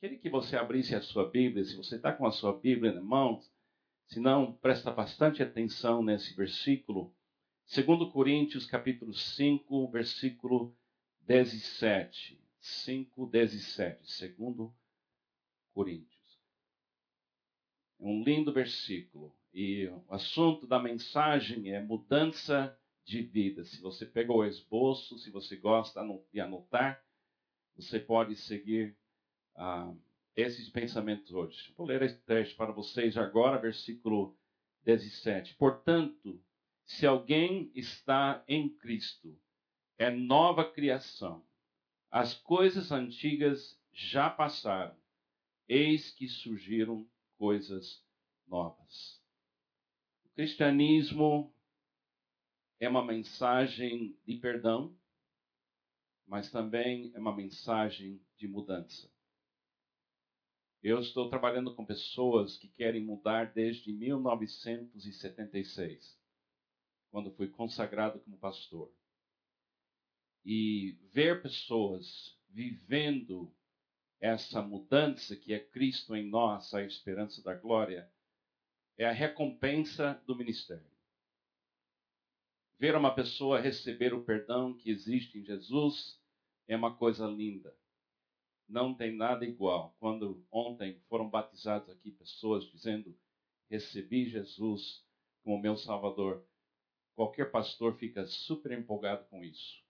queria que você abrisse a sua Bíblia, se você está com a sua Bíblia na mão, se não, presta bastante atenção nesse versículo. 2 Coríntios, capítulo 5, versículo 17. 5, 17. 2 Coríntios. É um lindo versículo. E o assunto da mensagem é mudança de vida. Se você pegou o esboço, se você gosta de anotar, você pode seguir ah, esses pensamentos hoje. Vou ler esse texto para vocês agora, versículo 17. Portanto, se alguém está em Cristo, é nova criação. As coisas antigas já passaram, eis que surgiram coisas novas. O cristianismo é uma mensagem de perdão, mas também é uma mensagem de mudança. Eu estou trabalhando com pessoas que querem mudar desde 1976, quando fui consagrado como pastor. E ver pessoas vivendo essa mudança que é Cristo em nós, a esperança da glória, é a recompensa do ministério. Ver uma pessoa receber o perdão que existe em Jesus é uma coisa linda não tem nada igual. Quando ontem foram batizados aqui pessoas dizendo: Recebi Jesus como meu Salvador. Qualquer pastor fica super empolgado com isso.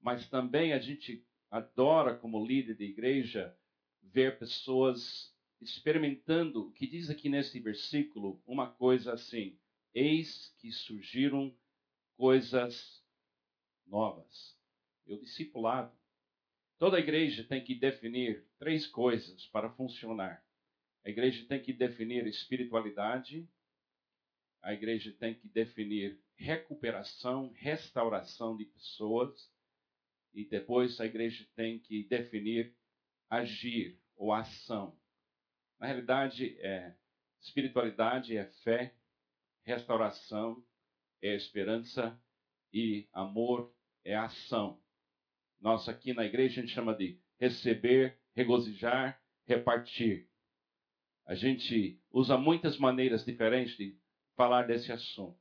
Mas também a gente adora, como líder de igreja, ver pessoas experimentando o que diz aqui nesse versículo, uma coisa assim: Eis que surgiram coisas novas. Eu discipulado Toda igreja tem que definir três coisas para funcionar. A igreja tem que definir espiritualidade, a igreja tem que definir recuperação, restauração de pessoas, e depois a igreja tem que definir agir ou ação. Na realidade, é espiritualidade é fé, restauração é esperança e amor é ação. Nós aqui na igreja a gente chama de receber, regozijar, repartir. A gente usa muitas maneiras diferentes de falar desse assunto.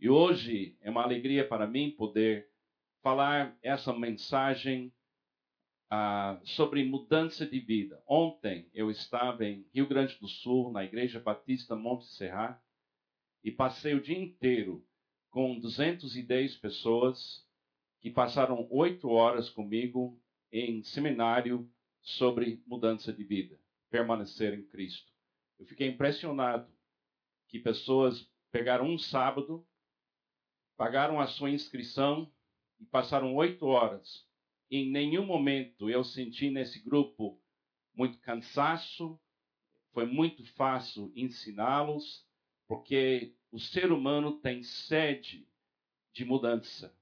E hoje é uma alegria para mim poder falar essa mensagem ah, sobre mudança de vida. Ontem eu estava em Rio Grande do Sul, na Igreja Batista Monte Serra, e passei o dia inteiro com 210 pessoas que passaram oito horas comigo em seminário sobre mudança de vida, permanecer em Cristo. Eu fiquei impressionado que pessoas pegaram um sábado, pagaram a sua inscrição e passaram oito horas. Em nenhum momento eu senti nesse grupo muito cansaço, foi muito fácil ensiná-los, porque o ser humano tem sede de mudança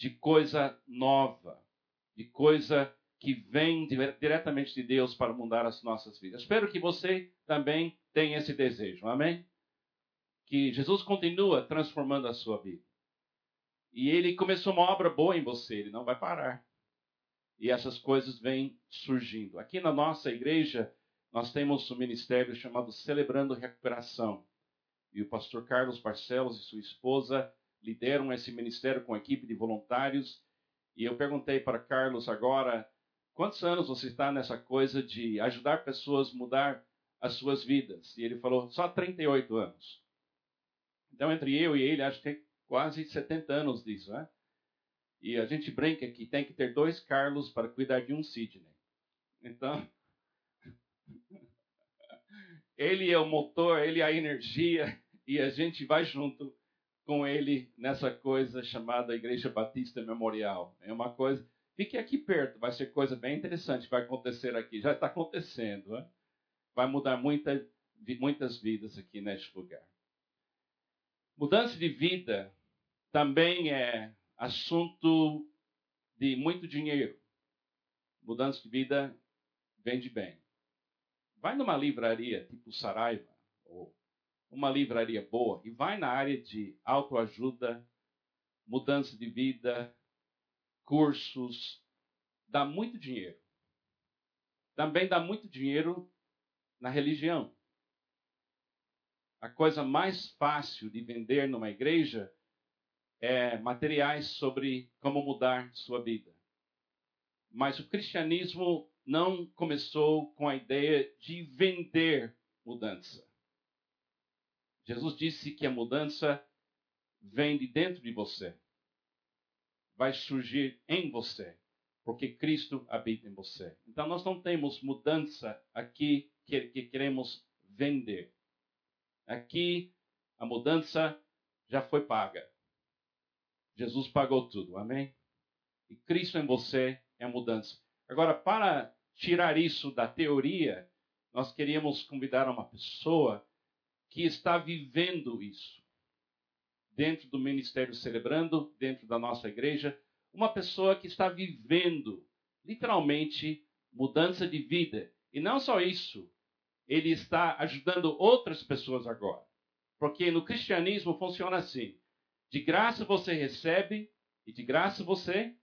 de coisa nova, de coisa que vem diretamente de Deus para mudar as nossas vidas. Espero que você também tenha esse desejo, amém? Que Jesus continua transformando a sua vida. E ele começou uma obra boa em você, ele não vai parar. E essas coisas vêm surgindo. Aqui na nossa igreja, nós temos um ministério chamado Celebrando Recuperação. E o pastor Carlos Barcelos e sua esposa lideram esse ministério com equipe de voluntários. E eu perguntei para Carlos agora, quantos anos você está nessa coisa de ajudar pessoas a mudar as suas vidas? E ele falou, só 38 anos. Então, entre eu e ele, acho que tem quase 70 anos disso, né? E a gente brinca que tem que ter dois Carlos para cuidar de um Sidney. Então, ele é o motor, ele é a energia, e a gente vai junto com ele nessa coisa chamada Igreja Batista Memorial. É uma coisa. Fique aqui perto, vai ser coisa bem interessante vai acontecer aqui. Já está acontecendo. Né? Vai mudar muita, muitas vidas aqui neste lugar. Mudança de vida também é assunto de muito dinheiro. Mudança de vida vende bem. Vai numa livraria tipo Saraiva ou uma livraria boa e vai na área de autoajuda, mudança de vida, cursos, dá muito dinheiro. também dá muito dinheiro na religião. A coisa mais fácil de vender numa igreja é materiais sobre como mudar sua vida. Mas o cristianismo não começou com a ideia de vender mudança. Jesus disse que a mudança vem de dentro de você. Vai surgir em você, porque Cristo habita em você. Então nós não temos mudança aqui que, que queremos vender. Aqui a mudança já foi paga. Jesus pagou tudo, amém? E Cristo em você é a mudança. Agora, para tirar isso da teoria, nós queríamos convidar uma pessoa que está vivendo isso. Dentro do Ministério Celebrando, dentro da nossa igreja, uma pessoa que está vivendo, literalmente, mudança de vida. E não só isso, ele está ajudando outras pessoas agora. Porque no cristianismo funciona assim: de graça você recebe e de graça você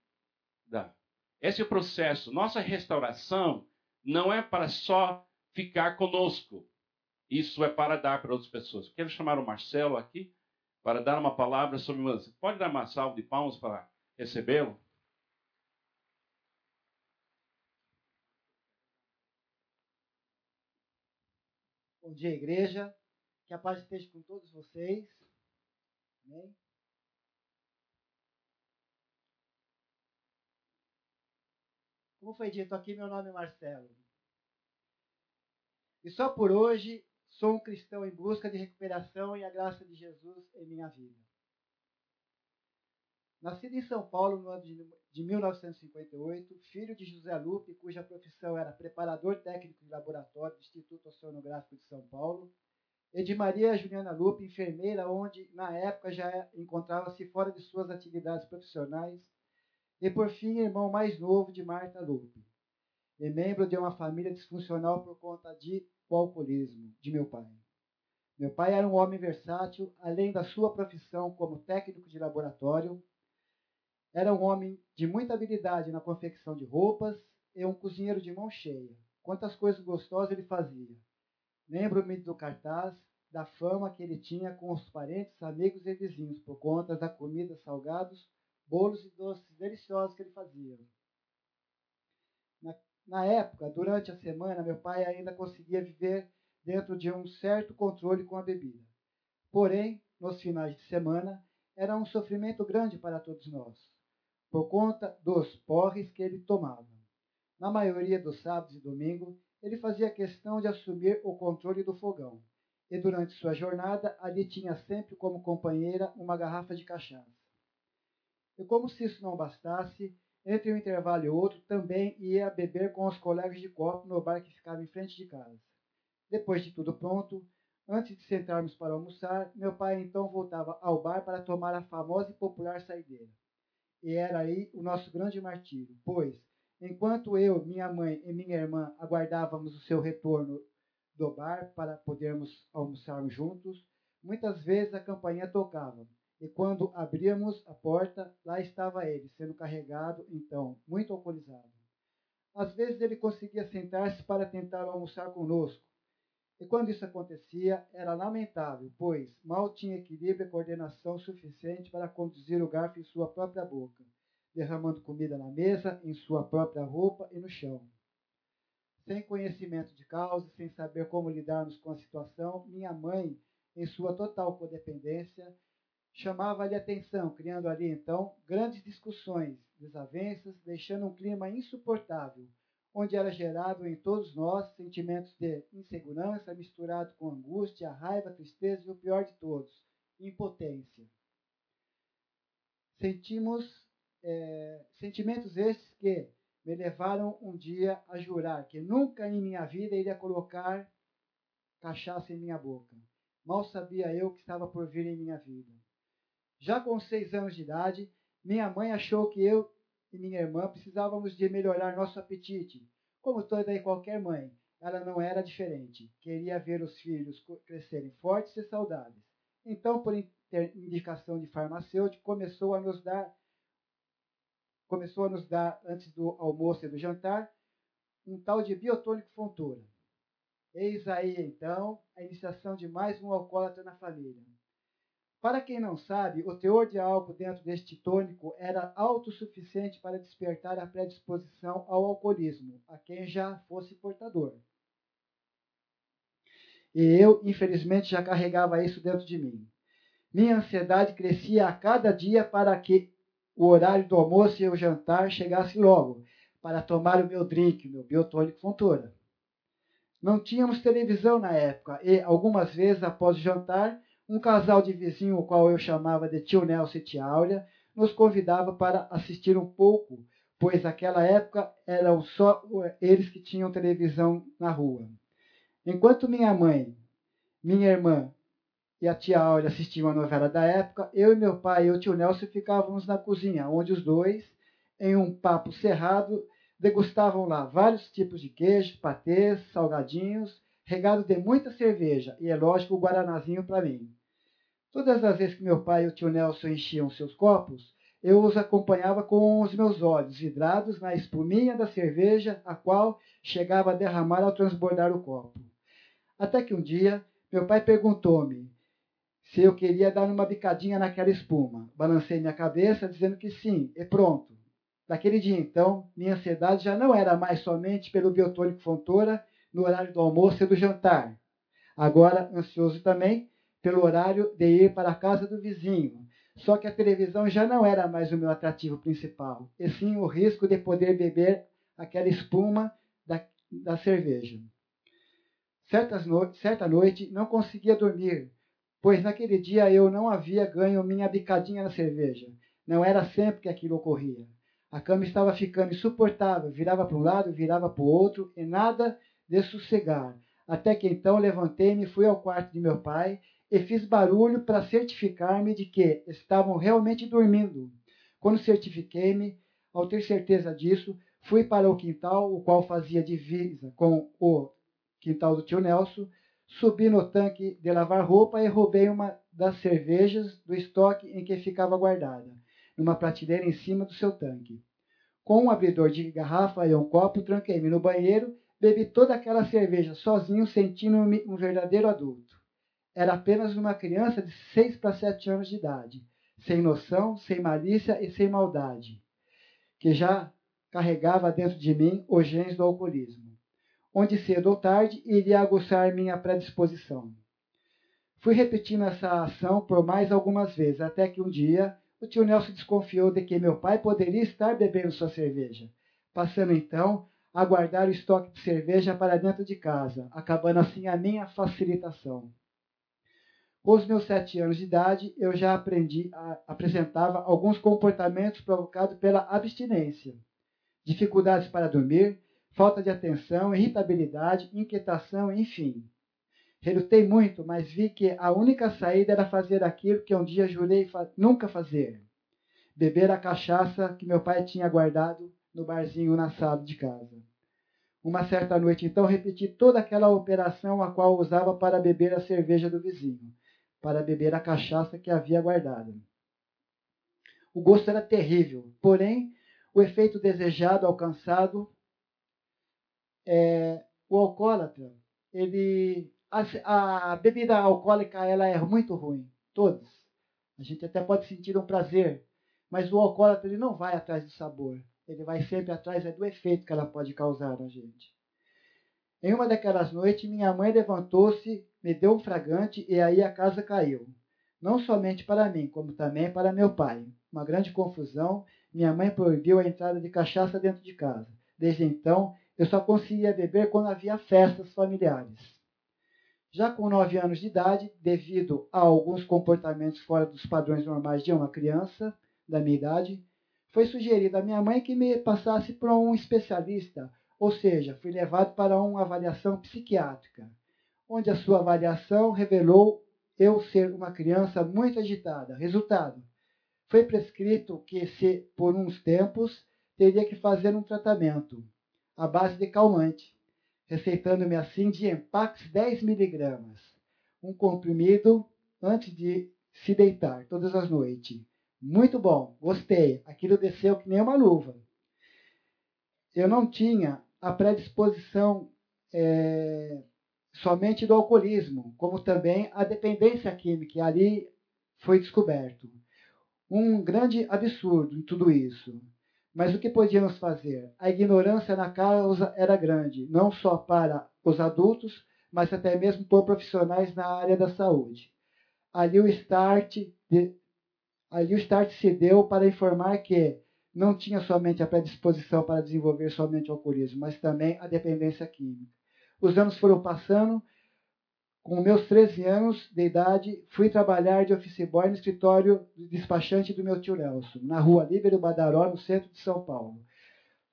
dá. Esse é o processo. Nossa restauração não é para só ficar conosco. Isso é para dar para outras pessoas. Quero chamar o Marcelo aqui para dar uma palavra sobre música. Pode dar uma salva de palmas para recebê-lo? Bom dia, igreja. Que a paz esteja com todos vocês. Amém. Como foi dito aqui, meu nome é Marcelo. E só por hoje sou um cristão em busca de recuperação e a graça de Jesus em minha vida. Nascido em São Paulo no ano de 1958, filho de José Lupe, cuja profissão era preparador técnico de laboratório do Instituto Oceanográfico de São Paulo, e de Maria Juliana Lupe, enfermeira, onde na época já encontrava-se fora de suas atividades profissionais e por fim, irmão mais novo de Marta Lupe, e membro de uma família disfuncional por conta de o alcoolismo de meu pai. Meu pai era um homem versátil, além da sua profissão como técnico de laboratório, era um homem de muita habilidade na confecção de roupas e um cozinheiro de mão cheia. Quantas coisas gostosas ele fazia. Lembro-me do cartaz, da fama que ele tinha com os parentes, amigos e vizinhos, por conta da comida, salgados bolos e doces deliciosos que ele fazia. Na, época, durante a semana, meu pai ainda conseguia viver dentro de um certo controle com a bebida. Porém, nos finais de semana, era um sofrimento grande para todos nós, por conta dos porres que ele tomava. Na maioria dos sábados e domingos, ele fazia questão de assumir o controle do fogão, e durante sua jornada ali tinha sempre como companheira uma garrafa de cachaça. E como se isso não bastasse, entre um intervalo e outro, também ia beber com os colegas de copo no bar que ficava em frente de casa. Depois de tudo pronto, antes de sentarmos para almoçar, meu pai então voltava ao bar para tomar a famosa e popular saideira. E era aí o nosso grande martírio, pois, enquanto eu, minha mãe e minha irmã aguardávamos o seu retorno do bar para podermos almoçarmos juntos, muitas vezes a campainha tocava e quando abríamos a porta, lá estava ele, sendo carregado, então, muito alcoolizado. Às vezes ele conseguia sentar-se para tentar almoçar conosco. E quando isso acontecia, era lamentável, pois mal tinha equilíbrio e coordenação suficiente para conduzir o garfo em sua própria boca, derramando comida na mesa, em sua própria roupa e no chão. Sem conhecimento de causa, sem saber como lidarmos com a situação, minha mãe, em sua total codependência, chamava-lhe atenção, criando ali então grandes discussões, desavenças, deixando um clima insuportável, onde era gerado em todos nós sentimentos de insegurança misturado com angústia, raiva, tristeza e o pior de todos, impotência. Sentimos é, sentimentos estes que me levaram um dia a jurar que nunca em minha vida iria colocar cachaça em minha boca. Mal sabia eu que estava por vir em minha vida. Já com seis anos de idade, minha mãe achou que eu e minha irmã precisávamos de melhorar nosso apetite. Como toda e qualquer mãe, ela não era diferente. Queria ver os filhos crescerem fortes e saudáveis. Então, por indicação de farmacêutico, começou a nos dar começou a nos dar antes do almoço e do jantar um tal de biotônico fontura. Eis aí, então, a iniciação de mais um alcoólatra na família. Para quem não sabe, o teor de álcool dentro deste tônico era autossuficiente para despertar a predisposição ao alcoolismo, a quem já fosse portador. E eu, infelizmente, já carregava isso dentro de mim. Minha ansiedade crescia a cada dia para que o horário do almoço e o jantar chegasse logo, para tomar o meu drink, meu biotônico fontura. Não tínhamos televisão na época e, algumas vezes após o jantar, um casal de vizinho, o qual eu chamava de tio Nelson e tia Áurea, nos convidava para assistir um pouco, pois naquela época eram só eles que tinham televisão na rua. Enquanto minha mãe, minha irmã e a tia Áurea assistiam a novela da época, eu e meu pai e o tio Nelson ficávamos na cozinha, onde os dois, em um papo cerrado, degustavam lá vários tipos de queijo, patês, salgadinhos, regado de muita cerveja e, é lógico, o guaranazinho para mim. Todas as vezes que meu pai e o tio Nelson enchiam seus copos, eu os acompanhava com os meus olhos vidrados na espuminha da cerveja, a qual chegava a derramar ao transbordar o copo. Até que um dia, meu pai perguntou-me se eu queria dar uma bicadinha naquela espuma. Balancei minha cabeça, dizendo que sim, e pronto. Daquele dia então, minha ansiedade já não era mais somente pelo biotônico Fontoura no horário do almoço e do jantar. Agora, ansioso também pelo horário de ir para a casa do vizinho. Só que a televisão já não era mais o meu atrativo principal, e sim o risco de poder beber aquela espuma da, da cerveja. Certas no certa noite não conseguia dormir, pois naquele dia eu não havia ganho minha bicadinha na cerveja. Não era sempre que aquilo ocorria. A cama estava ficando insuportável, virava para um lado, virava para o outro, e nada de sossegar. Até que então levantei-me, fui ao quarto de meu pai e fiz barulho para certificar-me de que estavam realmente dormindo. Quando certifiquei-me, ao ter certeza disso, fui para o quintal, o qual fazia divisa com o quintal do tio Nelson, subi no tanque de lavar roupa e roubei uma das cervejas do estoque em que ficava guardada, numa prateleira em cima do seu tanque. Com um abridor de garrafa e um copo, tranquei-me no banheiro, bebi toda aquela cerveja sozinho, sentindo-me um verdadeiro adulto. Era apenas uma criança de seis para sete anos de idade, sem noção, sem malícia e sem maldade, que já carregava dentro de mim os genes do alcoolismo, onde cedo ou tarde iria aguçar minha predisposição. Fui repetindo essa ação por mais algumas vezes, até que um dia o tio Nelson desconfiou de que meu pai poderia estar bebendo sua cerveja, passando então a guardar o estoque de cerveja para dentro de casa, acabando assim a minha facilitação. Com os meus sete anos de idade, eu já aprendi, a, apresentava alguns comportamentos provocados pela abstinência, dificuldades para dormir, falta de atenção, irritabilidade, inquietação, enfim. Relutei muito, mas vi que a única saída era fazer aquilo que um dia jurei fa nunca fazer: beber a cachaça que meu pai tinha guardado no barzinho na sala de casa. Uma certa noite, então, repeti toda aquela operação a qual usava para beber a cerveja do vizinho para beber a cachaça que havia guardado. O gosto era terrível, porém, o efeito desejado, alcançado, é, o alcoólatra, ele, a, a, bebida alcoólica ela é muito ruim, todas. A gente até pode sentir um prazer, mas o alcoólatra ele não vai atrás do sabor, ele vai sempre atrás é do efeito que ela pode causar na gente. Em uma daquelas noites, minha mãe levantou-se me deu um fragante e aí a casa caiu. Não somente para mim, como também para meu pai. Uma grande confusão. Minha mãe proibiu a entrada de cachaça dentro de casa. Desde então, eu só conseguia beber quando havia festas familiares. Já com nove anos de idade, devido a alguns comportamentos fora dos padrões normais de uma criança da minha idade, foi sugerido à minha mãe que me passasse para um especialista, ou seja, fui levado para uma avaliação psiquiátrica onde a sua avaliação revelou eu ser uma criança muito agitada. Resultado: foi prescrito que, se por uns tempos, teria que fazer um tratamento à base de calmante, receitando-me assim de Empax 10 miligramas, um comprimido antes de se deitar todas as noites. Muito bom, gostei. Aquilo desceu que nem uma luva. Eu não tinha a predisposição é, somente do alcoolismo, como também a dependência química. Ali foi descoberto. Um grande absurdo em tudo isso. Mas o que podíamos fazer? A ignorância na causa era grande, não só para os adultos, mas até mesmo por profissionais na área da saúde. Ali o start, de, ali o start se deu para informar que não tinha somente a predisposição para desenvolver somente o alcoolismo, mas também a dependência química. Os anos foram passando com meus 13 anos de idade, fui trabalhar de office boy no escritório de despachante do meu tio Nelson, na rua Líbero Badaró, no centro de São Paulo.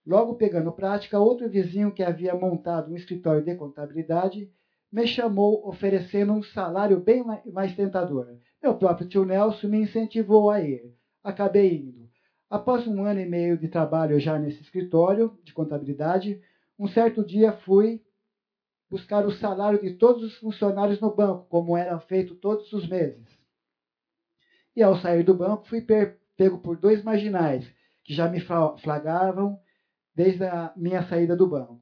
Logo pegando prática, outro vizinho que havia montado um escritório de contabilidade me chamou oferecendo um salário bem mais tentador. Meu próprio tio Nelson me incentivou a ir. Acabei indo. Após um ano e meio de trabalho já nesse escritório de contabilidade, um certo dia fui buscar o salário de todos os funcionários no banco, como era feito todos os meses. E ao sair do banco, fui pego por dois marginais, que já me flagravam desde a minha saída do banco.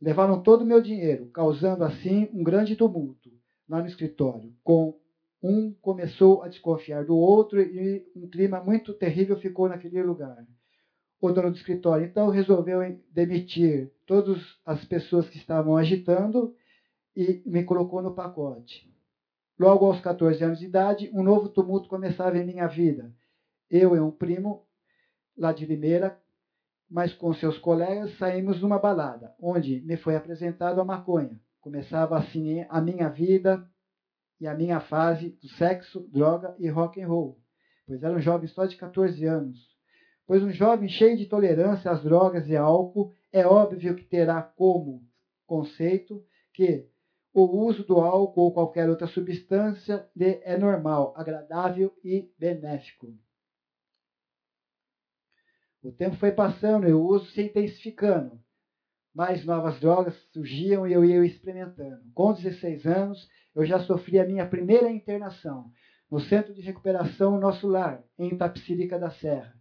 Levaram todo o meu dinheiro, causando assim um grande tumulto lá no escritório. Com um começou a desconfiar do outro e um clima muito terrível ficou naquele lugar o dono do escritório. Então resolveu demitir todas as pessoas que estavam agitando e me colocou no pacote. Logo aos 14 anos de idade, um novo tumulto começava em minha vida. Eu e um primo, lá de Limeira, mas com seus colegas, saímos numa balada, onde me foi apresentado a maconha. Começava assim a minha vida e a minha fase do sexo, droga e rock and roll, pois era um jovem só de 14 anos pois um jovem cheio de tolerância às drogas e álcool é óbvio que terá como conceito que o uso do álcool ou qualquer outra substância é normal, agradável e benéfico. O tempo foi passando e o uso se intensificando. Mais novas drogas surgiam e eu ia experimentando. Com 16 anos, eu já sofri a minha primeira internação no Centro de Recuperação Nosso Lar, em Itapecirica da Serra.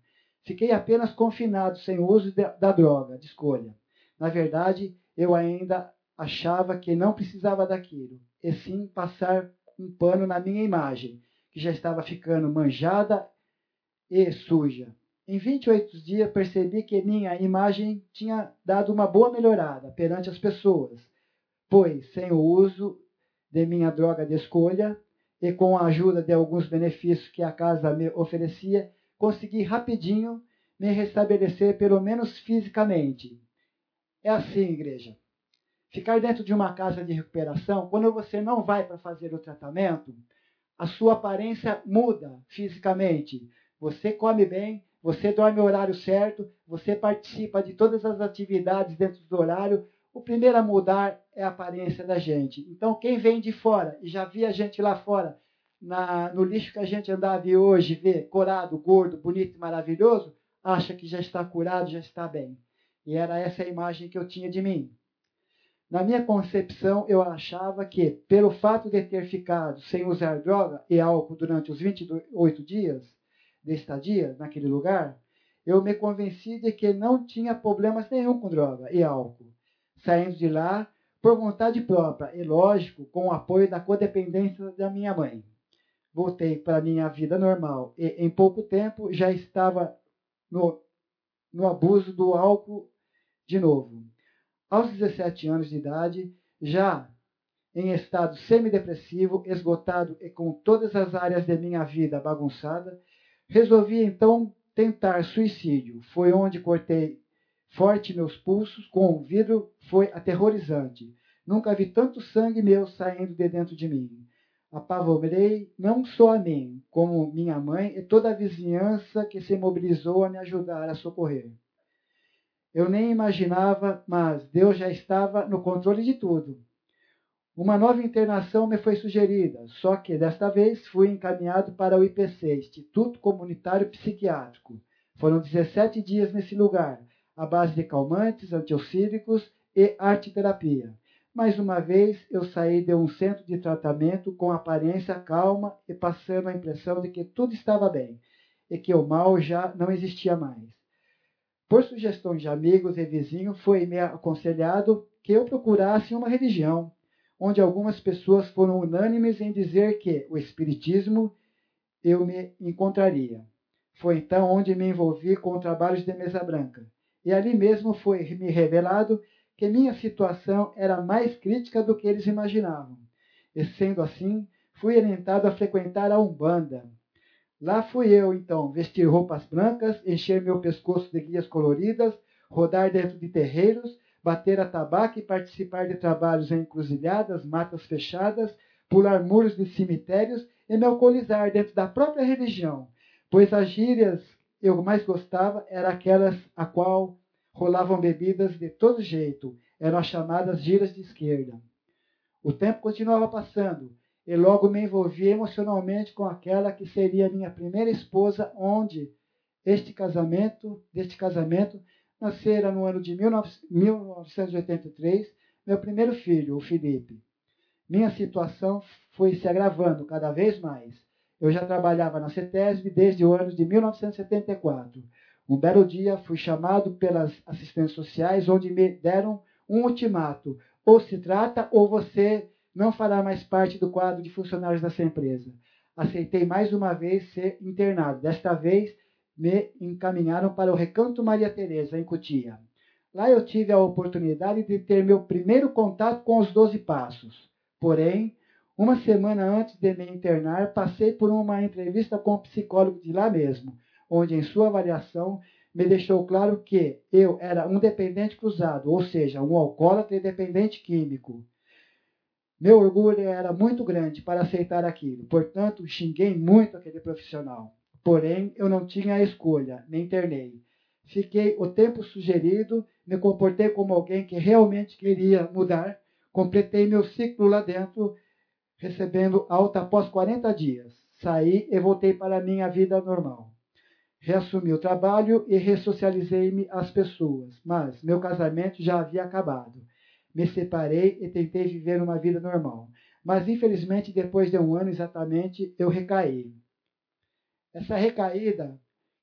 Fiquei apenas confinado sem o uso da droga de escolha. Na verdade, eu ainda achava que não precisava daquilo, e sim passar um pano na minha imagem, que já estava ficando manjada e suja. Em 28 dias percebi que minha imagem tinha dado uma boa melhorada perante as pessoas, pois sem o uso de minha droga de escolha e com a ajuda de alguns benefícios que a casa me oferecia, consegui rapidinho me restabelecer, pelo menos fisicamente. É assim, igreja. Ficar dentro de uma casa de recuperação, quando você não vai para fazer o tratamento, a sua aparência muda fisicamente. Você come bem, você dorme o horário certo, você participa de todas as atividades dentro do horário. O primeiro a mudar é a aparência da gente. Então, quem vem de fora e já via gente lá fora na, no lixo que a gente andava e hoje vê corado, gordo, bonito e maravilhoso, acha que já está curado, já está bem. E era essa a imagem que eu tinha de mim. Na minha concepção, eu achava que, pelo fato de ter ficado sem usar droga e álcool durante os 28 dias de estadia naquele lugar, eu me convenci de que não tinha problemas nenhum com droga e álcool. Saindo de lá, por vontade própria e, lógico, com o apoio da codependência da minha mãe voltei para a minha vida normal e em pouco tempo já estava no, no abuso do álcool de novo. Aos 17 anos de idade, já em estado semidepressivo, esgotado e com todas as áreas de minha vida bagunçada, resolvi então tentar suicídio. Foi onde cortei forte meus pulsos com o vidro, foi aterrorizante. Nunca vi tanto sangue meu saindo de dentro de mim apavorei não só a mim, como minha mãe e toda a vizinhança que se mobilizou a me ajudar a socorrer. Eu nem imaginava, mas Deus já estava no controle de tudo. Uma nova internação me foi sugerida, só que desta vez fui encaminhado para o IPC, Instituto Comunitário Psiquiátrico. Foram 17 dias nesse lugar, à base de calmantes, antiocídicos e arte-terapia. Mais uma vez, eu saí de um centro de tratamento com aparência calma e passando a impressão de que tudo estava bem e que o mal já não existia mais. Por sugestões de amigos e vizinhos, foi me aconselhado que eu procurasse uma religião, onde algumas pessoas foram unânimes em dizer que o Espiritismo eu me encontraria. Foi então onde me envolvi com trabalhos de mesa branca. E ali mesmo foi me revelado que minha situação era mais crítica do que eles imaginavam. E sendo assim, fui orientado a frequentar a Umbanda. Lá fui eu, então, vestir roupas brancas, encher meu pescoço de guias coloridas, rodar dentro de terreiros, bater a tabaco e participar de trabalhos em encruzilhadas, matas fechadas, pular muros de cemitérios e me alcoolizar dentro da própria religião, pois as gírias eu mais gostava eram aquelas a qual rolavam bebidas de todo jeito, eram as chamadas gírias de esquerda. O tempo continuava passando, e logo me envolvi emocionalmente com aquela que seria minha primeira esposa, onde este casamento, deste casamento, nascera no ano de 1983 meu primeiro filho, o Felipe. Minha situação foi se agravando cada vez mais. Eu já trabalhava na CETESB desde o ano de 1974. Um belo dia fui chamado pelas assistentes sociais, onde me deram um ultimato: ou se trata, ou você não fará mais parte do quadro de funcionários dessa empresa. Aceitei mais uma vez ser internado. Desta vez me encaminharam para o Recanto Maria Teresa, em Cotia. Lá eu tive a oportunidade de ter meu primeiro contato com os Doze Passos. Porém, uma semana antes de me internar, passei por uma entrevista com um psicólogo de lá mesmo, onde, em sua avaliação, me deixou claro que eu era um dependente cruzado, ou seja, um alcoólatra e dependente químico. Meu orgulho era muito grande para aceitar aquilo, portanto, xinguei muito aquele profissional. Porém, eu não tinha escolha, me internei. Fiquei o tempo sugerido, me comportei como alguém que realmente queria mudar, completei meu ciclo lá dentro, recebendo alta após 40 dias. Saí e voltei para a minha vida normal. Reassumi o trabalho e ressocializei-me às pessoas, mas meu casamento já havia acabado. Me separei e tentei viver uma vida normal. Mas, infelizmente, depois de um ano exatamente, eu recaí. Essa recaída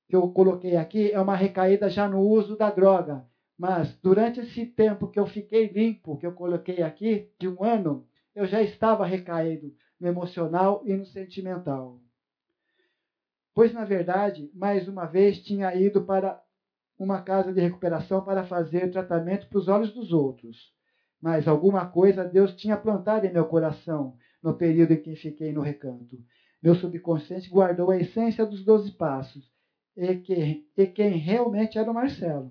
que eu coloquei aqui é uma recaída já no uso da droga. Mas durante esse tempo que eu fiquei limpo, que eu coloquei aqui, de um ano, eu já estava recaído no emocional e no sentimental. Pois, na verdade, mais uma vez tinha ido para uma casa de recuperação para fazer tratamento para os olhos dos outros. Mas alguma coisa Deus tinha plantado em meu coração no período em que fiquei no recanto. Meu subconsciente guardou a essência dos doze passos e, que, e quem realmente era o Marcelo.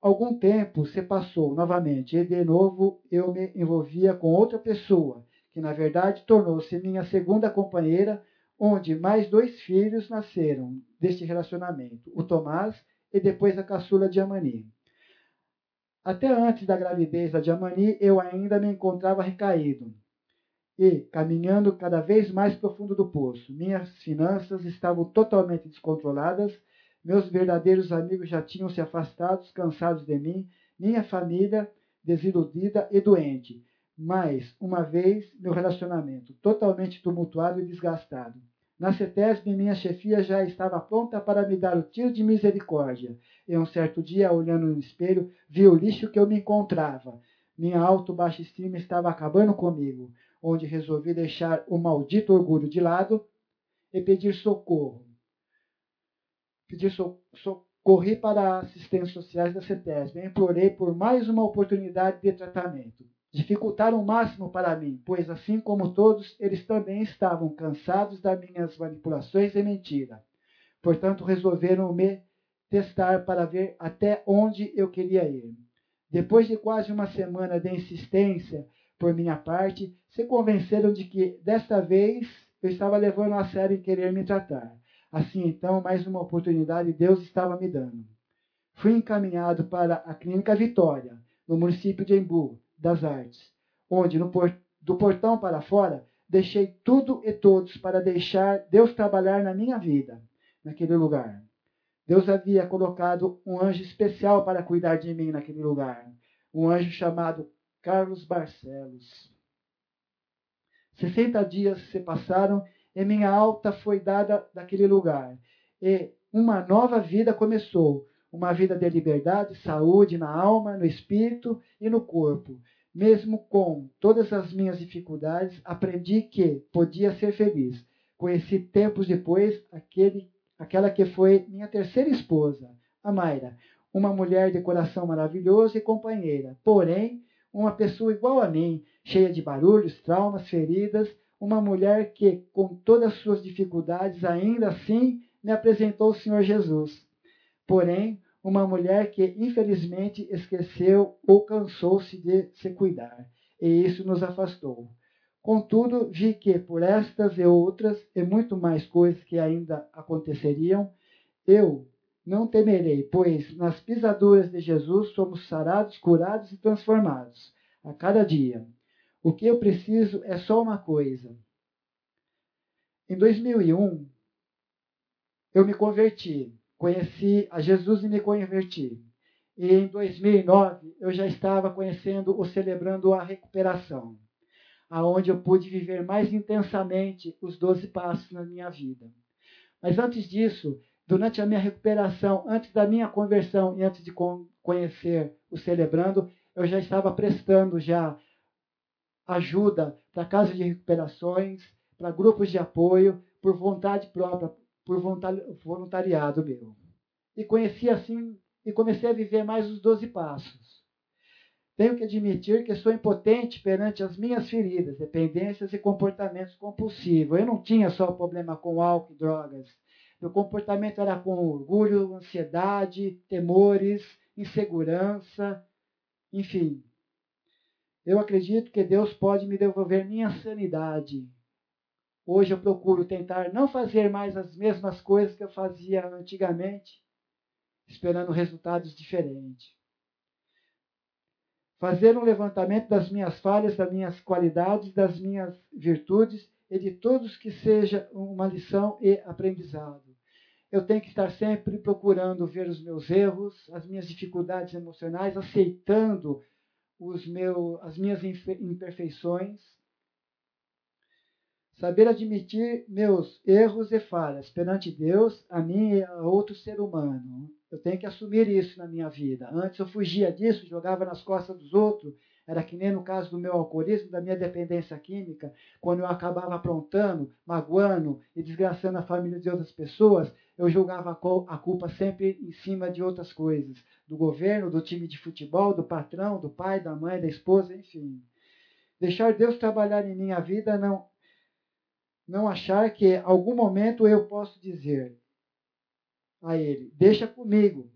Algum tempo se passou novamente e de novo eu me envolvia com outra pessoa, que na verdade tornou-se minha segunda companheira, onde mais dois filhos nasceram deste relacionamento, o Tomás e depois a caçula Diamani. Até antes da gravidez da Diamani, eu ainda me encontrava recaído e caminhando cada vez mais profundo do poço. Minhas finanças estavam totalmente descontroladas, meus verdadeiros amigos já tinham se afastado, cansados de mim, minha família desiludida e doente. Mais uma vez, meu relacionamento totalmente tumultuado e desgastado. Na CETESB, minha chefia já estava pronta para me dar o tiro de misericórdia. E um certo dia, olhando no espelho, vi o lixo que eu me encontrava. Minha auto-baixa estima estava acabando comigo onde resolvi deixar o maldito orgulho de lado e pedir socorro. Pedir so socorri para assistentes sociais da CETESB e implorei por mais uma oportunidade de tratamento. Dificultaram o máximo para mim, pois assim como todos, eles também estavam cansados das minhas manipulações e mentira. Portanto, resolveram me testar para ver até onde eu queria ir. Depois de quase uma semana de insistência por minha parte, se convenceram de que desta vez eu estava levando a sério em querer me tratar. Assim, então, mais uma oportunidade Deus estava me dando. Fui encaminhado para a Clínica Vitória, no município de Embu, das Artes, onde, por, do portão para fora, deixei tudo e todos para deixar Deus trabalhar na minha vida, naquele lugar. Deus havia colocado um anjo especial para cuidar de mim naquele lugar. Um anjo chamado Carlos Barcelos. Sessenta dias se passaram e minha alta foi dada daquele lugar. E uma nova vida começou, uma vida de liberdade, saúde na alma, no espírito e no corpo. Mesmo com todas as minhas dificuldades, aprendi que podia ser feliz. Conheci tempos depois aquele, aquela que foi minha terceira esposa, a Mayra, uma mulher de coração maravilhoso e companheira, porém, uma pessoa igual a mim, cheia de barulhos, traumas, feridas, uma mulher que, com todas as suas dificuldades, ainda assim me apresentou o Senhor Jesus. Porém, uma mulher que infelizmente esqueceu ou cansou-se de se cuidar, e isso nos afastou. Contudo, vi que por estas e outras, e muito mais coisas que ainda aconteceriam, eu não temerei, pois nas pisaduras de Jesus somos sarados, curados e transformados a cada dia. O que eu preciso é só uma coisa. Em 2001, eu me converti conheci a Jesus e me converti. E em 2009 eu já estava conhecendo ou celebrando a recuperação, aonde eu pude viver mais intensamente os 12 passos na minha vida. Mas antes disso, durante a minha recuperação, antes da minha conversão e antes de conhecer o celebrando, eu já estava prestando já ajuda para casas de recuperações, para grupos de apoio, por vontade própria, por voluntariado meu. E conheci assim e comecei a viver mais os doze passos. Tenho que admitir que sou impotente perante as minhas feridas, dependências e comportamentos compulsivos. Eu não tinha só problema com álcool e drogas. Meu comportamento era com orgulho, ansiedade, temores, insegurança, enfim. Eu acredito que Deus pode me devolver minha sanidade, Hoje eu procuro tentar não fazer mais as mesmas coisas que eu fazia antigamente, esperando resultados diferentes. Fazer um levantamento das minhas falhas, das minhas qualidades, das minhas virtudes e de todos que seja uma lição e aprendizado. Eu tenho que estar sempre procurando ver os meus erros, as minhas dificuldades emocionais, aceitando os meus, as minhas imperfeições Saber admitir meus erros e falhas perante Deus, a mim e a outro ser humano. Eu tenho que assumir isso na minha vida. Antes eu fugia disso, jogava nas costas dos outros. Era que nem no caso do meu alcoolismo, da minha dependência química, quando eu acabava aprontando, magoando e desgraçando a família de outras pessoas, eu jogava a culpa sempre em cima de outras coisas. Do governo, do time de futebol, do patrão, do pai, da mãe, da esposa, enfim. Deixar Deus trabalhar em minha vida não não achar que algum momento eu posso dizer a ele: deixa comigo,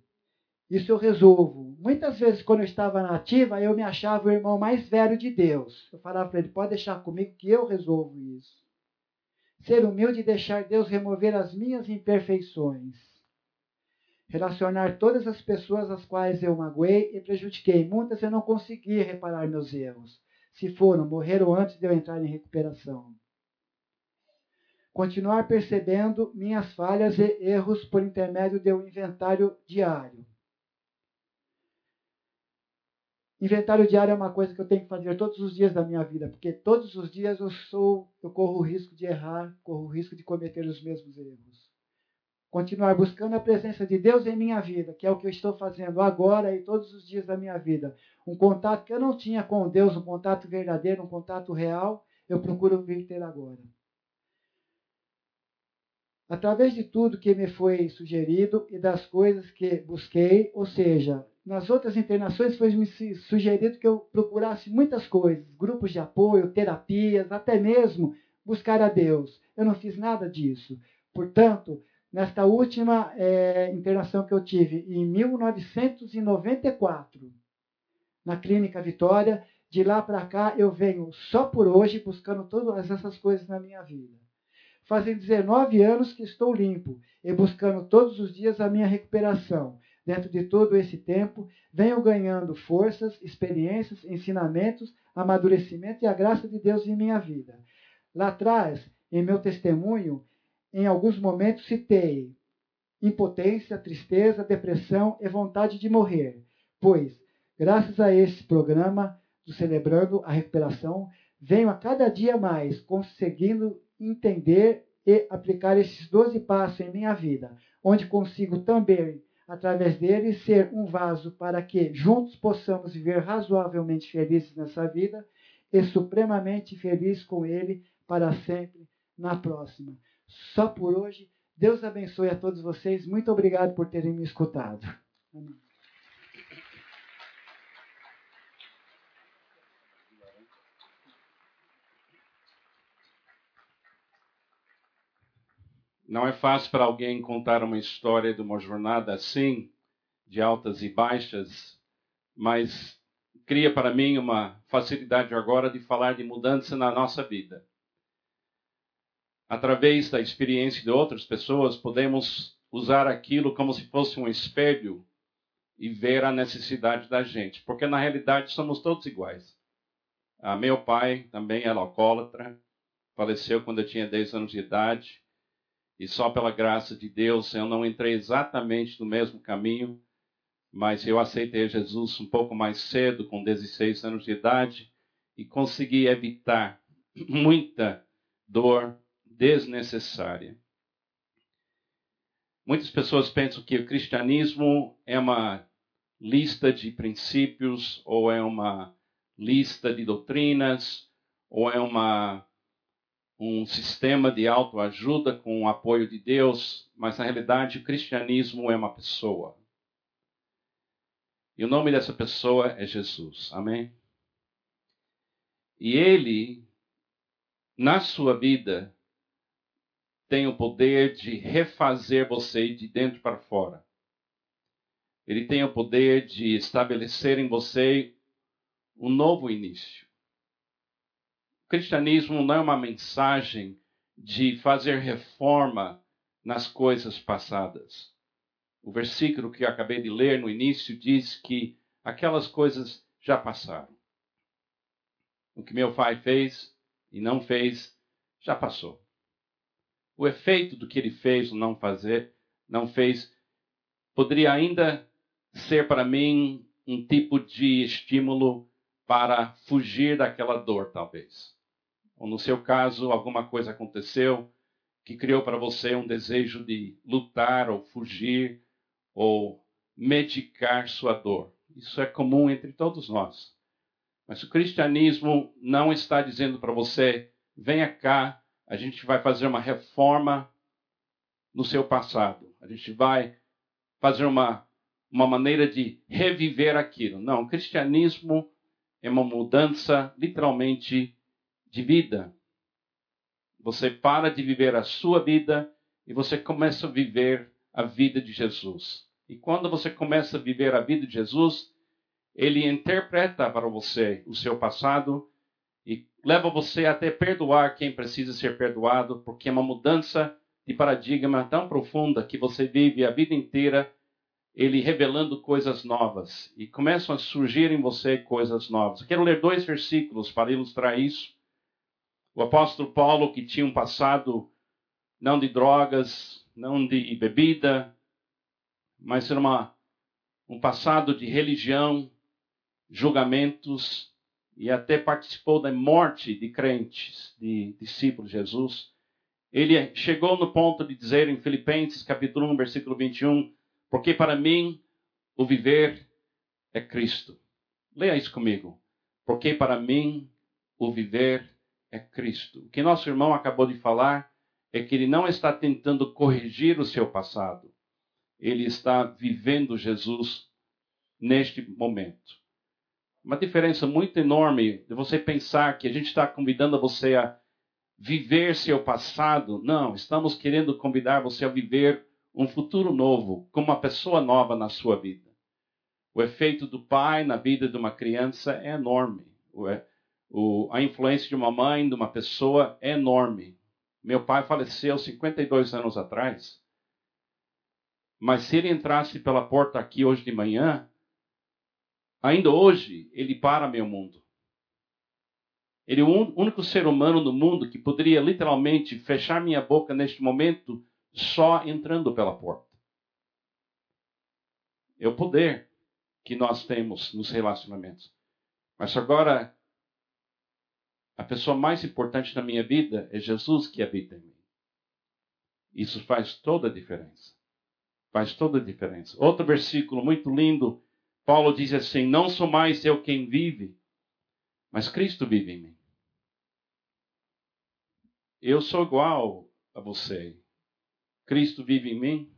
isso eu resolvo. Muitas vezes, quando eu estava na ativa, eu me achava o irmão mais velho de Deus. Eu falava para ele: pode deixar comigo que eu resolvo isso. Ser humilde e deixar Deus remover as minhas imperfeições. Relacionar todas as pessoas às quais eu magoei e prejudiquei. Muitas eu não consegui reparar meus erros. Se foram, morreram antes de eu entrar em recuperação continuar percebendo minhas falhas e erros por intermédio de um inventário diário. Inventário diário é uma coisa que eu tenho que fazer todos os dias da minha vida, porque todos os dias eu sou, eu corro o risco de errar, corro o risco de cometer os mesmos erros. Continuar buscando a presença de Deus em minha vida, que é o que eu estou fazendo agora e todos os dias da minha vida. Um contato que eu não tinha com Deus, um contato verdadeiro, um contato real, eu procuro vir ter agora através de tudo que me foi sugerido e das coisas que busquei, ou seja, nas outras internações foi me sugerido que eu procurasse muitas coisas, grupos de apoio, terapias, até mesmo buscar a Deus. Eu não fiz nada disso. Portanto, nesta última é, internação que eu tive em 1994, na Clínica Vitória, de lá para cá eu venho só por hoje buscando todas essas coisas na minha vida. Fazem 19 anos que estou limpo e buscando todos os dias a minha recuperação. Dentro de todo esse tempo, venho ganhando forças, experiências, ensinamentos, amadurecimento e a graça de Deus em minha vida. Lá atrás, em meu testemunho, em alguns momentos citei impotência, tristeza, depressão e vontade de morrer. Pois, graças a esse programa do Celebrando a Recuperação, venho a cada dia mais conseguindo entender e aplicar esses 12 passos em minha vida, onde consigo também através dele, ser um vaso para que juntos possamos viver razoavelmente felizes nessa vida e supremamente felizes com ele para sempre na próxima. Só por hoje, Deus abençoe a todos vocês. Muito obrigado por terem me escutado. Amém. Não é fácil para alguém contar uma história de uma jornada assim, de altas e baixas, mas cria para mim uma facilidade agora de falar de mudança na nossa vida. Através da experiência de outras pessoas, podemos usar aquilo como se fosse um espelho e ver a necessidade da gente, porque na realidade somos todos iguais. Ah, meu pai também era alcoólatra, faleceu quando eu tinha 10 anos de idade. E só pela graça de Deus eu não entrei exatamente no mesmo caminho, mas eu aceitei Jesus um pouco mais cedo, com 16 anos de idade, e consegui evitar muita dor desnecessária. Muitas pessoas pensam que o cristianismo é uma lista de princípios, ou é uma lista de doutrinas, ou é uma um sistema de autoajuda com o apoio de Deus, mas na realidade o cristianismo é uma pessoa. E o nome dessa pessoa é Jesus. Amém? E ele, na sua vida, tem o poder de refazer você de dentro para fora. Ele tem o poder de estabelecer em você um novo início. O cristianismo não é uma mensagem de fazer reforma nas coisas passadas. O versículo que acabei de ler no início diz que aquelas coisas já passaram. O que meu pai fez e não fez já passou. O efeito do que ele fez ou não fazer, não fez, poderia ainda ser para mim um tipo de estímulo para fugir daquela dor, talvez ou no seu caso, alguma coisa aconteceu que criou para você um desejo de lutar ou fugir ou medicar sua dor. Isso é comum entre todos nós. Mas o cristianismo não está dizendo para você: venha cá, a gente vai fazer uma reforma no seu passado. A gente vai fazer uma, uma maneira de reviver aquilo. Não, o cristianismo é uma mudança literalmente de vida. Você para de viver a sua vida e você começa a viver a vida de Jesus. E quando você começa a viver a vida de Jesus, ele interpreta para você o seu passado e leva você até perdoar quem precisa ser perdoado, porque é uma mudança de paradigma tão profunda que você vive a vida inteira ele revelando coisas novas e começam a surgir em você coisas novas. Eu quero ler dois versículos para ilustrar isso. O apóstolo Paulo, que tinha um passado não de drogas, não de bebida, mas era uma, um passado de religião, julgamentos, e até participou da morte de crentes, de discípulos de Jesus. Ele chegou no ponto de dizer em Filipenses capítulo 1, versículo 21, porque para mim o viver é Cristo. Leia isso comigo. Porque para mim o viver é Cristo. O que nosso irmão acabou de falar é que ele não está tentando corrigir o seu passado. Ele está vivendo Jesus neste momento. Uma diferença muito enorme de você pensar que a gente está convidando você a viver seu passado. Não, estamos querendo convidar você a viver um futuro novo, como uma pessoa nova na sua vida. O efeito do pai na vida de uma criança é enorme o, a influência de uma mãe, de uma pessoa é enorme. Meu pai faleceu 52 anos atrás. Mas se ele entrasse pela porta aqui hoje de manhã, ainda hoje ele para meu mundo. Ele é o único ser humano no mundo que poderia literalmente fechar minha boca neste momento só entrando pela porta. É o poder que nós temos nos relacionamentos. Mas agora a pessoa mais importante na minha vida é Jesus que habita em mim. Isso faz toda a diferença. Faz toda a diferença. Outro versículo muito lindo, Paulo diz assim: Não sou mais eu quem vive, mas Cristo vive em mim. Eu sou igual a você. Cristo vive em mim,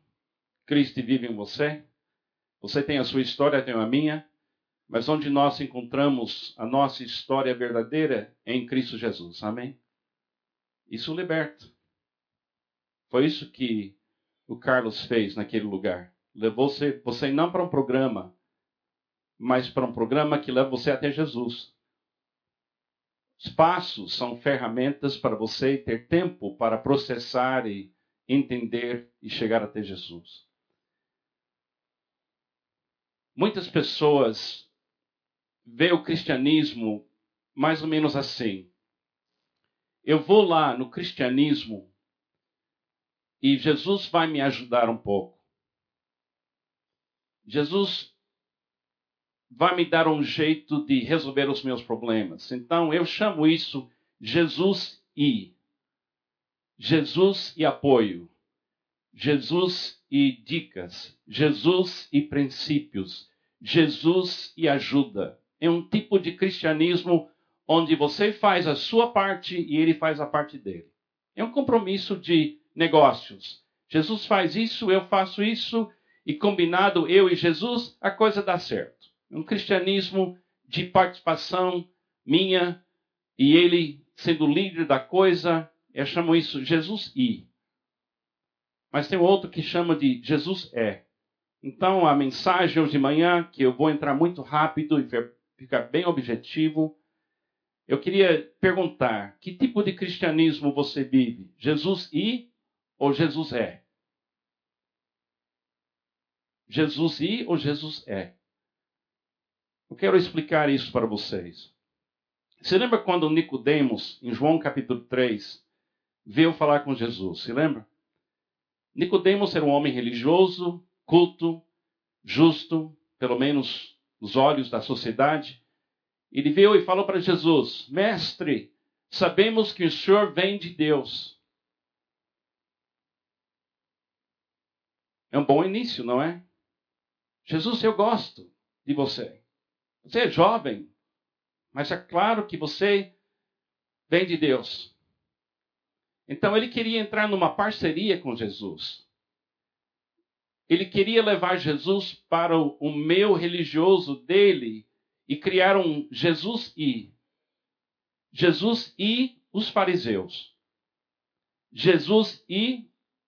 Cristo vive em você. Você tem a sua história, eu tenho a minha. Mas onde nós encontramos a nossa história verdadeira é em Cristo Jesus. Amém? Isso liberta. Foi isso que o Carlos fez naquele lugar. Levou você, você não para um programa, mas para um programa que leva você até Jesus. Os passos são ferramentas para você ter tempo para processar e entender e chegar até Jesus. Muitas pessoas vê o cristianismo mais ou menos assim. Eu vou lá no cristianismo e Jesus vai me ajudar um pouco. Jesus vai me dar um jeito de resolver os meus problemas. Então eu chamo isso Jesus e Jesus e apoio. Jesus e dicas, Jesus e princípios, Jesus e ajuda é um tipo de cristianismo onde você faz a sua parte e ele faz a parte dele. É um compromisso de negócios. Jesus faz isso, eu faço isso, e combinado eu e Jesus, a coisa dá certo. É um cristianismo de participação minha e ele sendo líder da coisa, eu chamo isso Jesus e. Mas tem outro que chama de Jesus é. Então a mensagem hoje de manhã, que eu vou entrar muito rápido e ficar bem objetivo, eu queria perguntar: que tipo de cristianismo você vive? Jesus e ou Jesus é? Jesus e ou Jesus é? Eu quero explicar isso para vocês. Você lembra quando Nicodemos, em João capítulo 3, veio falar com Jesus? Se lembra? Nicodemos era um homem religioso, culto, justo, pelo menos nos olhos da sociedade. Ele veio e falou para Jesus: Mestre, sabemos que o Senhor vem de Deus. É um bom início, não é? Jesus, eu gosto de você. Você é jovem, mas é claro que você vem de Deus. Então ele queria entrar numa parceria com Jesus. Ele queria levar Jesus para o meio religioso dele e criar um Jesus e. Jesus e os fariseus. Jesus e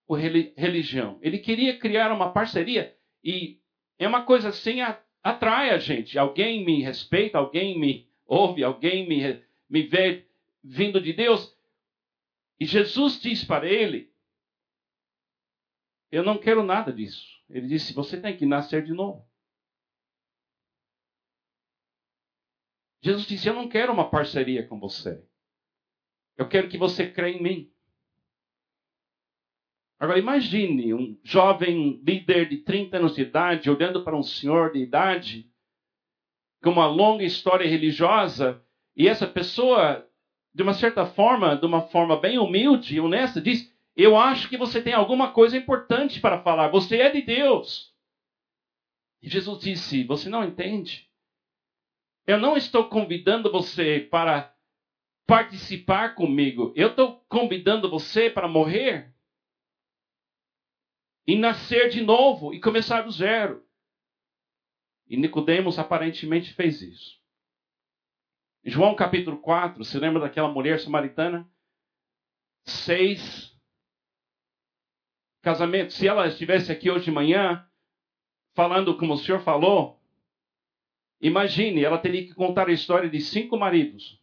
a religião. Ele queria criar uma parceria e é uma coisa assim, atrai a gente. Alguém me respeita, alguém me ouve, alguém me, me vê vindo de Deus. E Jesus diz para ele: eu não quero nada disso. Ele disse: Você tem que nascer de novo. Jesus disse: Eu não quero uma parceria com você. Eu quero que você creia em mim. Agora imagine um jovem líder de 30 anos de idade olhando para um senhor de idade com uma longa história religiosa e essa pessoa, de uma certa forma, de uma forma bem humilde e honesta, diz: eu acho que você tem alguma coisa importante para falar. Você é de Deus. E Jesus disse: Você não entende? Eu não estou convidando você para participar comigo. Eu estou convidando você para morrer e nascer de novo e começar do zero. E Nicodemos aparentemente fez isso. João capítulo 4, se lembra daquela mulher samaritana? Seis casamento, se ela estivesse aqui hoje de manhã, falando como o senhor falou, imagine, ela teria que contar a história de cinco maridos.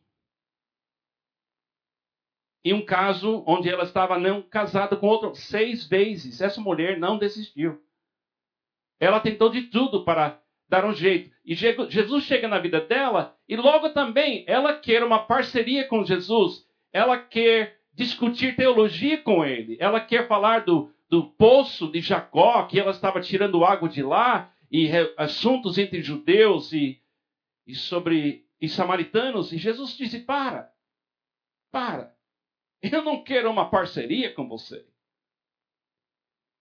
E um caso onde ela estava não casada com outro seis vezes. Essa mulher não desistiu. Ela tentou de tudo para dar um jeito. E Jesus chega na vida dela e logo também ela quer uma parceria com Jesus. Ela quer discutir teologia com ele. Ela quer falar do, do poço de Jacó, que ela estava tirando água de lá, e assuntos entre judeus e, e sobre e samaritanos. E Jesus disse: Para, para. Eu não quero uma parceria com você.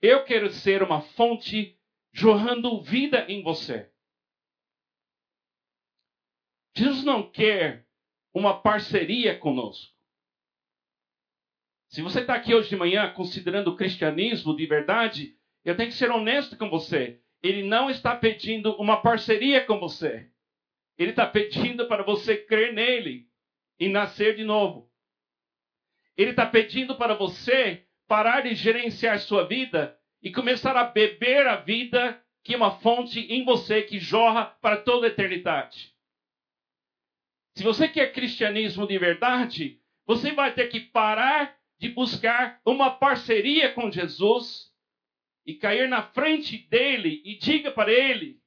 Eu quero ser uma fonte jorrando vida em você. Jesus não quer uma parceria conosco. Se você está aqui hoje de manhã considerando o cristianismo de verdade, eu tenho que ser honesto com você. Ele não está pedindo uma parceria com você. Ele está pedindo para você crer nele e nascer de novo. Ele está pedindo para você parar de gerenciar sua vida e começar a beber a vida que é uma fonte em você que jorra para toda a eternidade. Se você quer cristianismo de verdade, você vai ter que parar de buscar uma parceria com Jesus e cair na frente dele e diga para ele: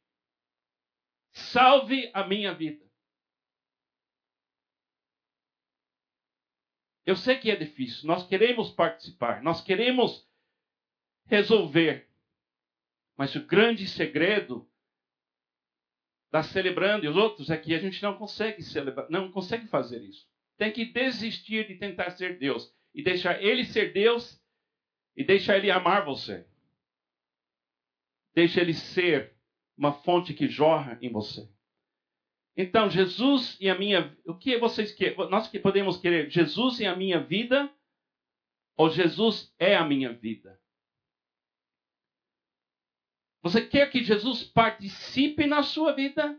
salve a minha vida. Eu sei que é difícil, nós queremos participar, nós queremos resolver, mas o grande segredo da celebrando e os outros é que a gente não consegue celebrar, não consegue fazer isso. Tem que desistir de tentar ser Deus e deixar Ele ser Deus e deixar Ele amar você. Deixa Ele ser uma fonte que jorra em você. Então, Jesus e a minha. O que vocês querem? Nós que podemos querer Jesus e a minha vida? Ou Jesus é a minha vida? Você quer que Jesus participe na sua vida?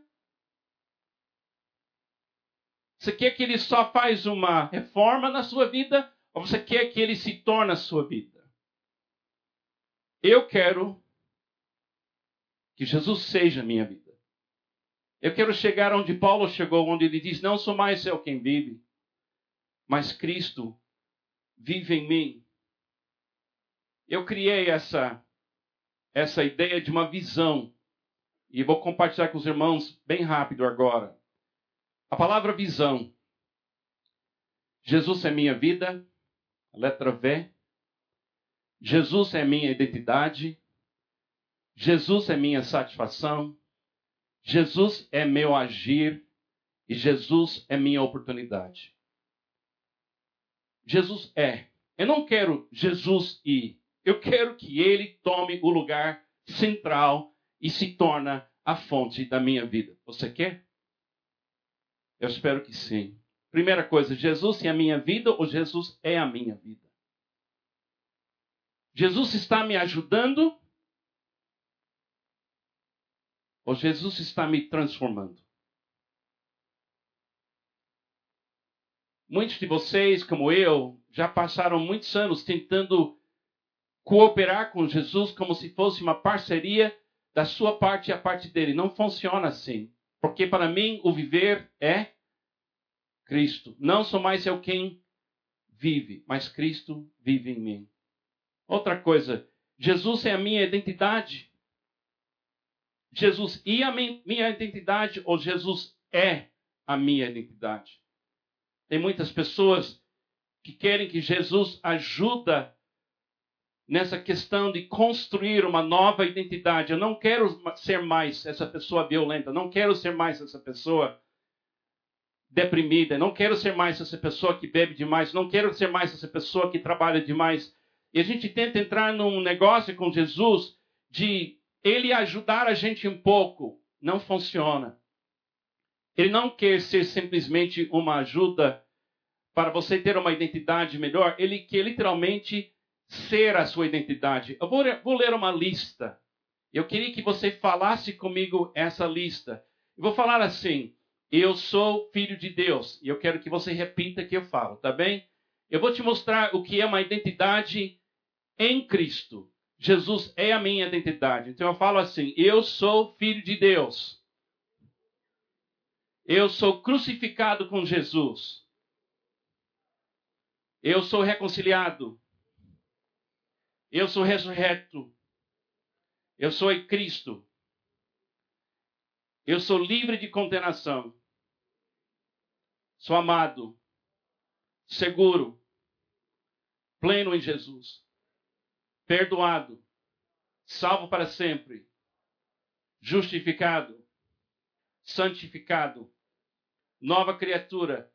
Você quer que ele só faz uma reforma na sua vida? Ou você quer que ele se torne a sua vida? Eu quero que Jesus seja a minha vida. Eu quero chegar onde Paulo chegou, onde ele diz: Não sou mais eu quem vive, mas Cristo vive em mim. Eu criei essa, essa ideia de uma visão, e vou compartilhar com os irmãos bem rápido agora. A palavra visão. Jesus é minha vida, letra V. Jesus é minha identidade. Jesus é minha satisfação. Jesus é meu agir. E Jesus é minha oportunidade. Jesus é. Eu não quero Jesus ir. Eu quero que ele tome o lugar central e se torna a fonte da minha vida. Você quer? Eu espero que sim. Primeira coisa, Jesus é a minha vida ou Jesus é a minha vida? Jesus está me ajudando ou Jesus está me transformando? Muitos de vocês, como eu, já passaram muitos anos tentando cooperar com Jesus como se fosse uma parceria da sua parte e a parte dele. Não funciona assim. Porque para mim o viver é Cristo. Não sou mais eu quem vive, mas Cristo vive em mim. Outra coisa, Jesus é a minha identidade. Jesus e a minha identidade ou Jesus é a minha identidade. Tem muitas pessoas que querem que Jesus ajuda nessa questão de construir uma nova identidade. Eu não quero ser mais essa pessoa violenta, não quero ser mais essa pessoa deprimida, não quero ser mais essa pessoa que bebe demais, não quero ser mais essa pessoa que trabalha demais. E a gente tenta entrar num negócio com Jesus de ele ajudar a gente um pouco. Não funciona. Ele não quer ser simplesmente uma ajuda para você ter uma identidade melhor. Ele quer literalmente ser a sua identidade. Eu vou, vou ler uma lista. Eu queria que você falasse comigo essa lista. Eu vou falar assim: eu sou filho de Deus. E eu quero que você repita o que eu falo, tá bem? Eu vou te mostrar o que é uma identidade em Cristo. Jesus é a minha identidade. Então eu falo assim: eu sou filho de Deus. Eu sou crucificado com Jesus. Eu sou reconciliado. Eu sou ressurreto. Eu sou em Cristo. Eu sou livre de condenação. Sou amado, seguro, pleno em Jesus, perdoado, salvo para sempre, justificado, santificado, nova criatura,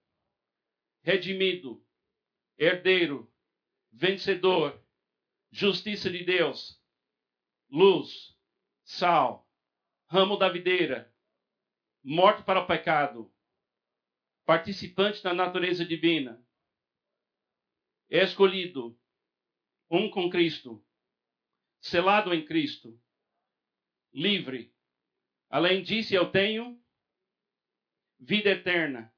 redimido, herdeiro, vencedor, justiça de Deus, luz, sal, ramo da videira, morto para o pecado, participante da natureza divina, escolhido, um com Cristo, selado em Cristo, livre. Além disso, eu tenho vida eterna,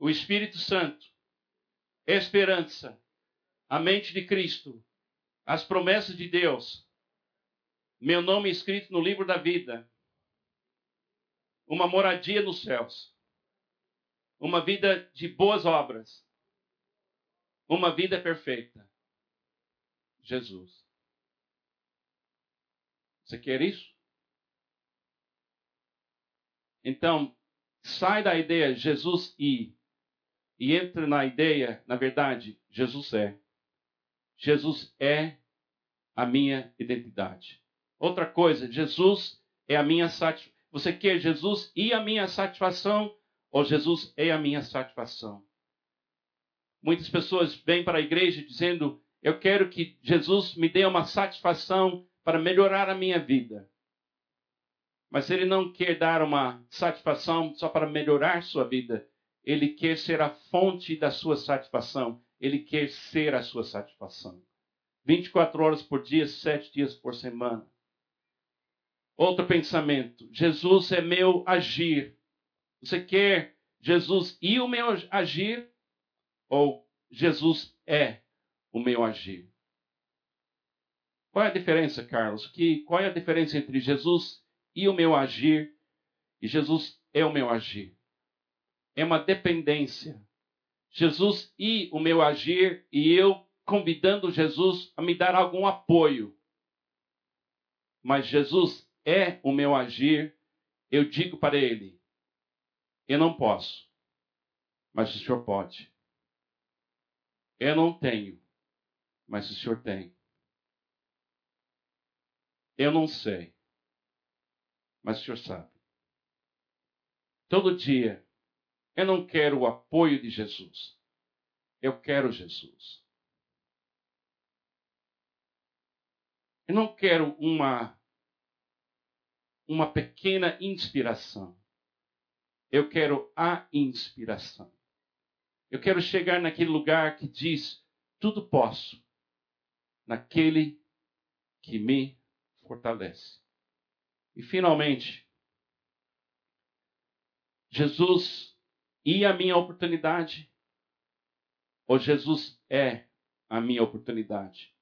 o Espírito Santo, esperança, a mente de Cristo, as promessas de Deus, meu nome escrito no livro da vida, uma moradia nos céus, uma vida de boas obras, uma vida perfeita. Jesus. Você quer isso? Então, sai da ideia Jesus e e entra na ideia, na verdade, Jesus é. Jesus é a minha identidade. Outra coisa, Jesus é a minha satisfação. Você quer Jesus e a minha satisfação? Ou Jesus é a minha satisfação? Muitas pessoas vêm para a igreja dizendo: Eu quero que Jesus me dê uma satisfação para melhorar a minha vida. Mas ele não quer dar uma satisfação só para melhorar sua vida. Ele quer ser a fonte da sua satisfação. Ele quer ser a sua satisfação. 24 horas por dia, 7 dias por semana. Outro pensamento: Jesus é meu agir. Você quer Jesus e o meu agir? Ou Jesus é o meu agir? Qual é a diferença, Carlos? Que, qual é a diferença entre Jesus e o meu agir e Jesus é o meu agir? É uma dependência. Jesus e o meu agir e eu convidando Jesus a me dar algum apoio. Mas Jesus é o meu agir, eu digo para ele: eu não posso, mas o senhor pode. Eu não tenho, mas o senhor tem. Eu não sei, mas o senhor sabe. Todo dia, eu não quero o apoio de Jesus, eu quero Jesus. Eu não quero uma uma pequena inspiração. Eu quero a inspiração. Eu quero chegar naquele lugar que diz: tudo posso, naquele que me fortalece. E finalmente, Jesus e a minha oportunidade, ou Jesus é a minha oportunidade.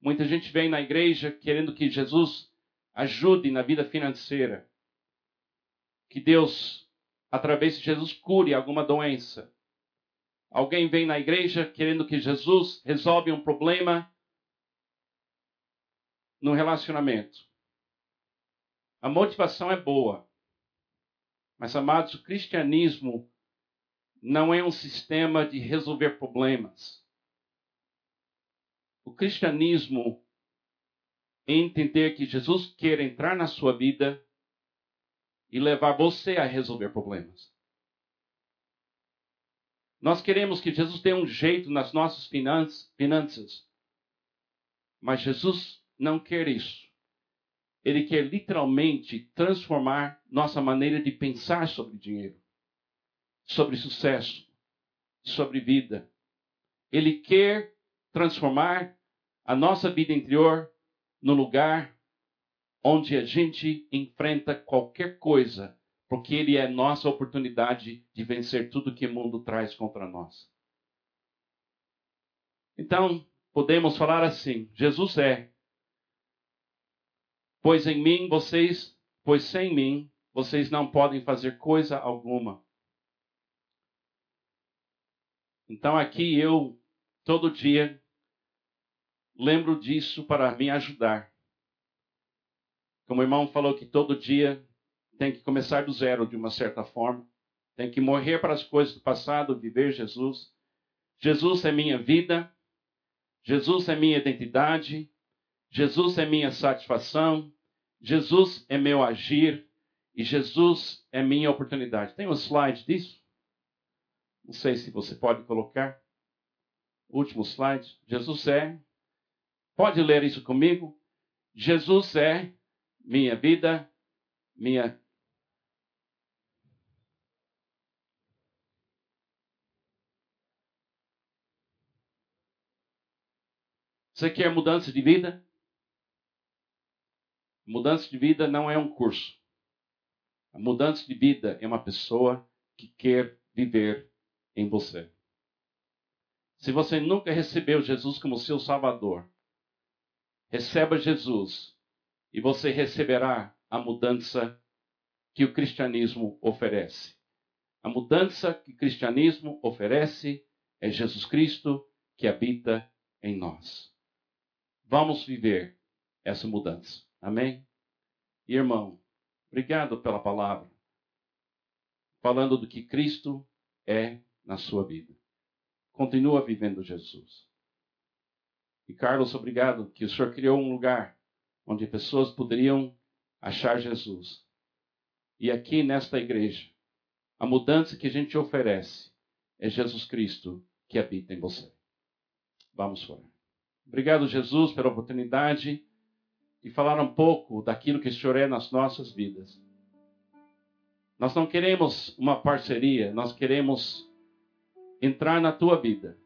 Muita gente vem na igreja querendo que Jesus ajude na vida financeira. Que Deus, através de Jesus, cure alguma doença. Alguém vem na igreja querendo que Jesus resolva um problema no relacionamento. A motivação é boa. Mas, amados, o cristianismo não é um sistema de resolver problemas. O cristianismo entender que Jesus quer entrar na sua vida e levar você a resolver problemas. Nós queremos que Jesus dê um jeito nas nossas finanças, mas Jesus não quer isso. Ele quer literalmente transformar nossa maneira de pensar sobre dinheiro, sobre sucesso, sobre vida. Ele quer transformar a nossa vida interior no lugar onde a gente enfrenta qualquer coisa, porque ele é nossa oportunidade de vencer tudo que o mundo traz contra nós. Então, podemos falar assim: Jesus é. Pois em mim vocês, pois sem mim vocês não podem fazer coisa alguma. Então aqui eu todo dia lembro disso para me ajudar. Como o irmão falou que todo dia tem que começar do zero de uma certa forma, tem que morrer para as coisas do passado, viver Jesus. Jesus é minha vida, Jesus é minha identidade, Jesus é minha satisfação, Jesus é meu agir e Jesus é minha oportunidade. Tem um slide disso? Não sei se você pode colocar. Último slide. Jesus é Pode ler isso comigo? Jesus é minha vida, minha Você quer mudança de vida? Mudança de vida não é um curso. A mudança de vida é uma pessoa que quer viver em você. Se você nunca recebeu Jesus como seu Salvador, receba Jesus e você receberá a mudança que o cristianismo oferece. A mudança que o cristianismo oferece é Jesus Cristo que habita em nós. Vamos viver essa mudança. Amém? irmão, obrigado pela palavra. Falando do que Cristo é na sua vida. Continua vivendo Jesus. E Carlos, obrigado que o Senhor criou um lugar onde pessoas poderiam achar Jesus. E aqui nesta igreja, a mudança que a gente oferece é Jesus Cristo que habita em você. Vamos orar. Obrigado, Jesus, pela oportunidade de falar um pouco daquilo que o Senhor é nas nossas vidas. Nós não queremos uma parceria, nós queremos entrar na tua vida,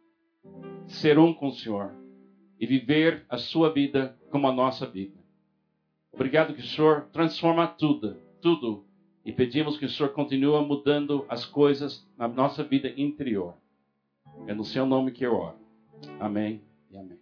ser um com o Senhor e viver a sua vida como a nossa vida. Obrigado que o Senhor transforma tudo, tudo, e pedimos que o Senhor continue mudando as coisas na nossa vida interior. É no seu nome que eu oro. Amém e amém.